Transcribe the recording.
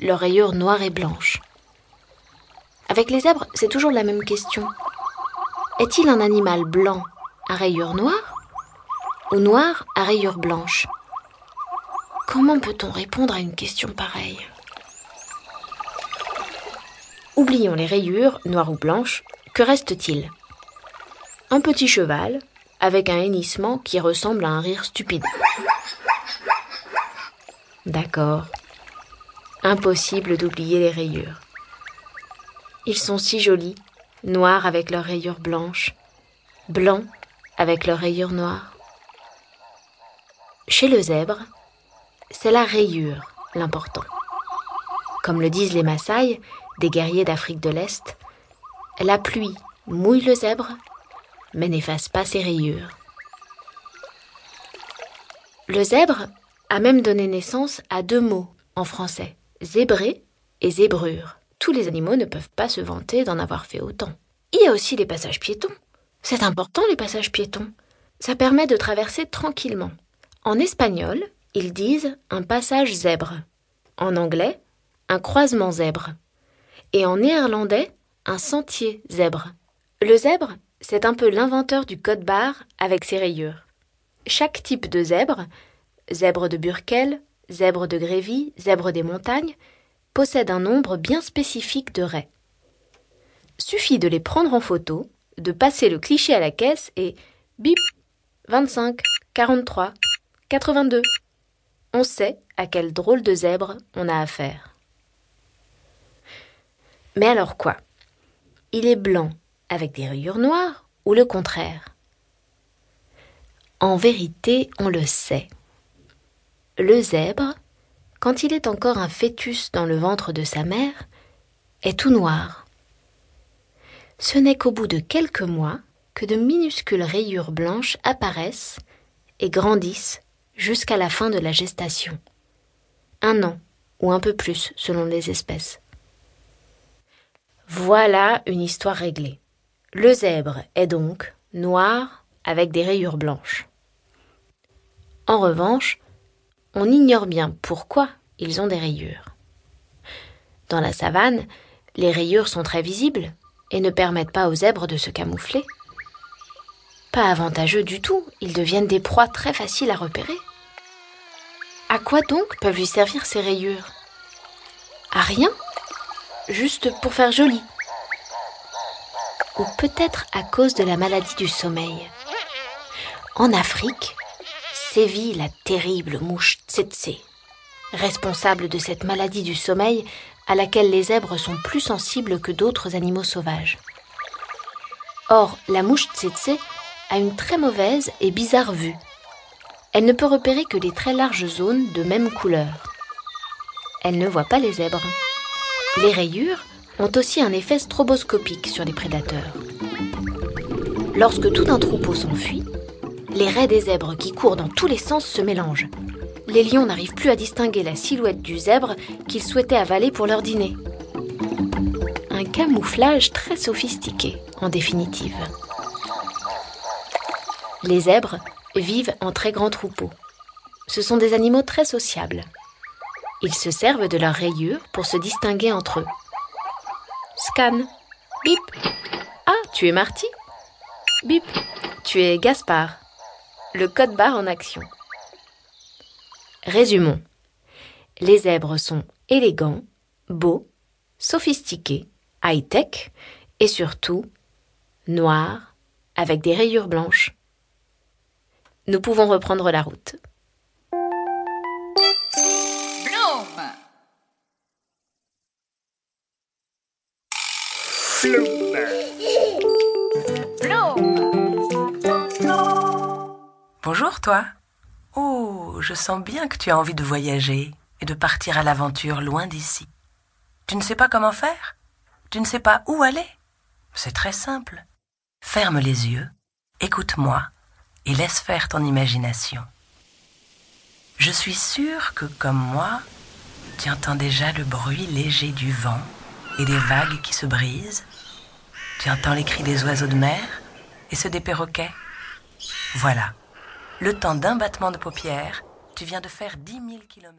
leurs rayures noires et blanches. Avec les zèbres, c'est toujours la même question. Est-il un animal blanc à rayures noires ou noir à rayures blanches Comment peut-on répondre à une question pareille? Oublions les rayures, noires ou blanches, que reste-t-il? Un petit cheval, avec un hennissement qui ressemble à un rire stupide. D'accord. Impossible d'oublier les rayures. Ils sont si jolis, noirs avec leurs rayures blanches, blancs avec leurs rayures noires. Chez le zèbre, c'est la rayure l'important. Comme le disent les Maasai, des guerriers d'Afrique de l'Est, la pluie mouille le zèbre, mais n'efface pas ses rayures. Le zèbre a même donné naissance à deux mots en français, zébré et zébrure. Tous les animaux ne peuvent pas se vanter d'en avoir fait autant. Il y a aussi les passages piétons. C'est important les passages piétons. Ça permet de traverser tranquillement. En espagnol, ils disent un passage zèbre. En anglais, un croisement zèbre et en néerlandais un sentier zèbre. Le zèbre, c'est un peu l'inventeur du code barre avec ses rayures. Chaque type de zèbre, zèbre de Burkel, zèbre de Grévy, zèbre des montagnes, possède un nombre bien spécifique de raies. Suffit de les prendre en photo, de passer le cliché à la caisse et bip 25, 43, 82. On sait à quel drôle de zèbre on a affaire. Mais alors quoi? Il est blanc avec des rayures noires ou le contraire? En vérité, on le sait. Le zèbre, quand il est encore un fœtus dans le ventre de sa mère, est tout noir. Ce n'est qu'au bout de quelques mois que de minuscules rayures blanches apparaissent et grandissent jusqu'à la fin de la gestation. Un an ou un peu plus selon les espèces. Voilà une histoire réglée. Le zèbre est donc noir avec des rayures blanches. En revanche, on ignore bien pourquoi ils ont des rayures. Dans la savane, les rayures sont très visibles et ne permettent pas aux zèbres de se camoufler. Pas avantageux du tout, ils deviennent des proies très faciles à repérer. À quoi donc peuvent lui servir ces rayures? À rien juste pour faire joli. Ou peut-être à cause de la maladie du sommeil. En Afrique, sévit la terrible mouche tsetse, responsable de cette maladie du sommeil à laquelle les zèbres sont plus sensibles que d'autres animaux sauvages. Or, la mouche tsetse a une très mauvaise et bizarre vue. Elle ne peut repérer que les très larges zones de même couleur. Elle ne voit pas les zèbres. Les rayures ont aussi un effet stroboscopique sur les prédateurs. Lorsque tout un troupeau s'enfuit, les raies des zèbres qui courent dans tous les sens se mélangent. Les lions n'arrivent plus à distinguer la silhouette du zèbre qu'ils souhaitaient avaler pour leur dîner. Un camouflage très sophistiqué, en définitive. Les zèbres vivent en très grands troupeaux. Ce sont des animaux très sociables. Ils se servent de leurs rayures pour se distinguer entre eux. Scan. Bip. Ah, tu es Marty Bip. Tu es Gaspard. Le code barre en action. Résumons. Les zèbres sont élégants, beaux, sophistiqués, high-tech et surtout noirs avec des rayures blanches. Nous pouvons reprendre la route. Toi. Oh, je sens bien que tu as envie de voyager et de partir à l'aventure loin d'ici. Tu ne sais pas comment faire Tu ne sais pas où aller C'est très simple. Ferme les yeux, écoute-moi et laisse faire ton imagination. Je suis sûre que, comme moi, tu entends déjà le bruit léger du vent et des vagues qui se brisent. Tu entends les cris des oiseaux de mer et ceux des perroquets. Voilà, le temps d'un battement de paupières, tu viens de faire dix mille kilomètres.